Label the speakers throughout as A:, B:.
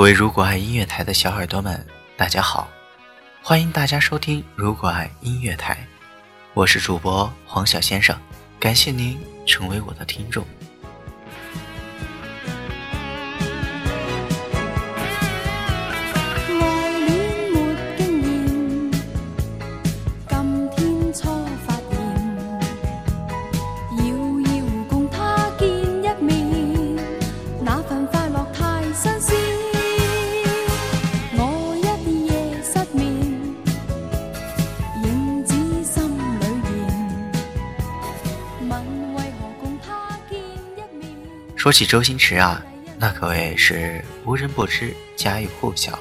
A: 各位，如果爱音乐台的小耳朵们，大家好！欢迎大家收听《如果爱音乐台》，我是主播黄小先生，感谢您成为我的听众。说起周星驰啊，那可谓是无人不知，家喻户晓。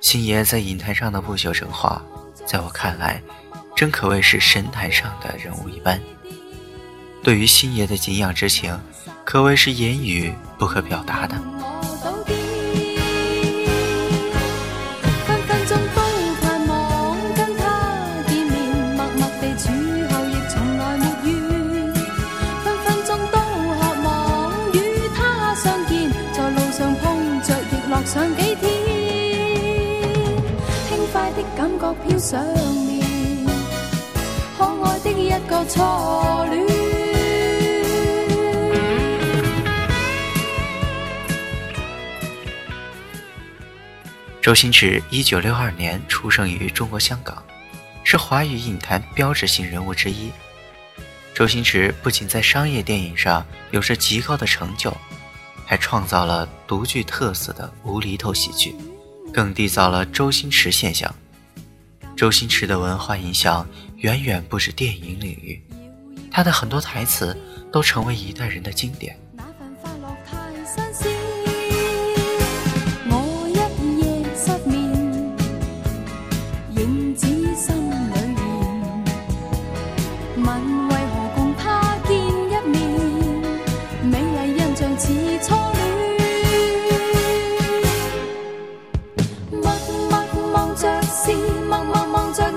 A: 星爷在影坛上的不朽神话，在我看来，真可谓是神坛上的人物一般。对于星爷的敬仰之情，可谓是言语不可表达的。的周星驰，一九六二年出生于中国香港，是华语影坛标志性人物之一。周星驰不仅在商业电影上有着极高的成就，还创造了独具特色的无厘头喜剧，更缔造了“周星驰现象”。周星驰的文化影响远远不止电影领域，他的很多台词都成为一代人的经典。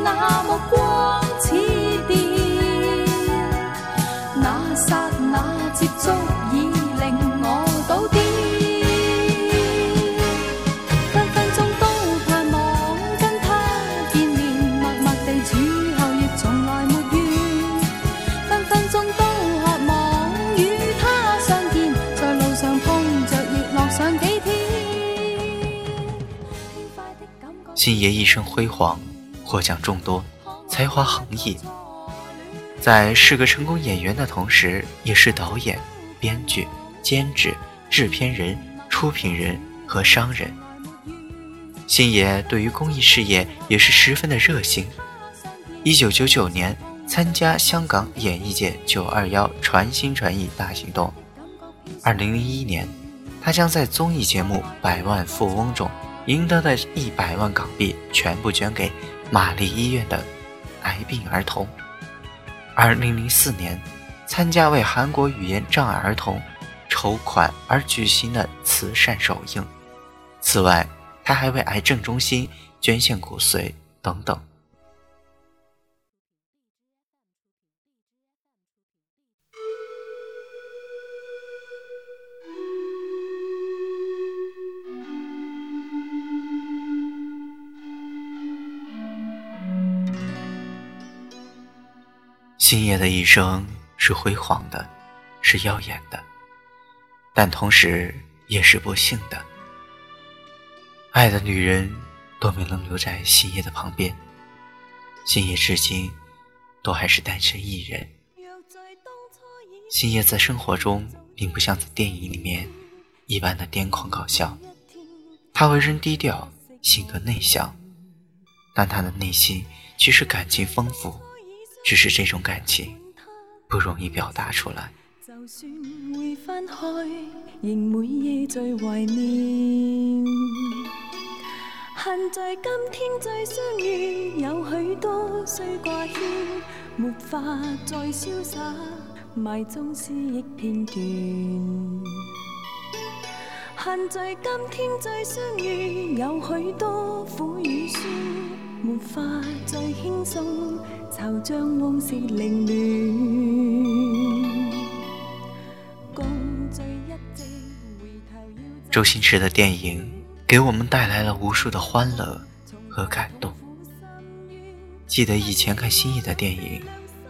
A: 那目光似电那刹那接触已令我倒颠分分钟都盼望跟他见面默默地伫候亦从来没怨分分钟都渴望与他相见在路上碰着亦乐上几天轻快的感煌。获奖众多，才华横溢，在是个成功演员的同时，也是导演、编剧、监制、制片人、出品人和商人。星爷对于公益事业也是十分的热心。一九九九年参加香港演艺界“九二幺传心传艺大行动”，二零零一年，他将在综艺节目《百万富翁》中赢得的一百万港币全部捐给。玛丽医院的癌病儿童，2004年参加为韩国语言障碍儿童筹款而举行的慈善首映。此外，他还为癌症中心捐献骨髓等等。星爷的一生是辉煌的，是耀眼的，但同时也是不幸的。爱的女人都没能留在星爷的旁边，星爷至今都还是单身一人。星爷在生活中并不像在电影里面一般的癫狂搞笑，他为人低调，性格内向，但他的内心却是感情丰富。只是这种感情不容易表达出来。就算会分开，仍每夜最怀念。恨在今天再相遇，有许多需挂牵，没法再潇洒，埋葬思忆片段。恨在今天再相遇，有许多苦与酸。周星驰的电影给我们带来了无数的欢乐和感动。记得以前看星爷的电影，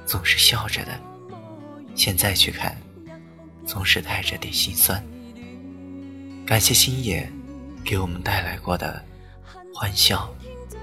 A: 总是笑着的；现在去看，总是带着点心酸。感谢星爷给我们带来过的欢笑。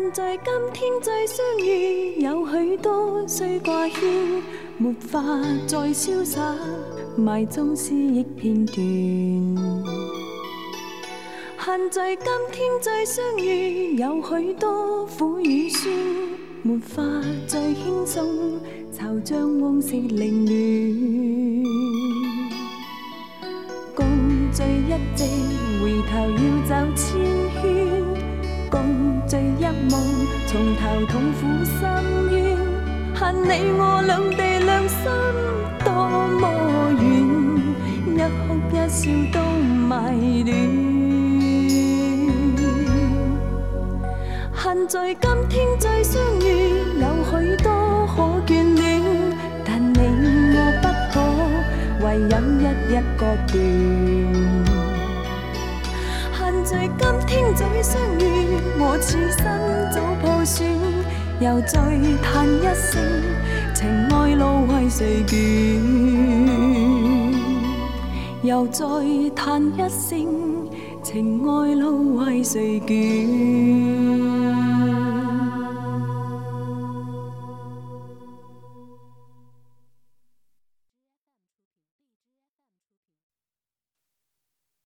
A: 恨在今天再相遇，有许多需挂牵，没法再潇洒，埋葬思忆片段。恨在今天再相遇，有许多苦与酸，没法再轻松，惆怅往事凌乱。
B: 共聚一夕，回头要走。千。梦，从头痛苦深渊，恨你我两地两心多么远，一哭一笑都迷恋。恨在今天再相遇，有许多可眷恋，但你我不可，唯有一一割断。在今天再相遇，我此生早破損，又再叹一聲，情愛路為誰捲？又再叹一聲，情愛路為誰捲？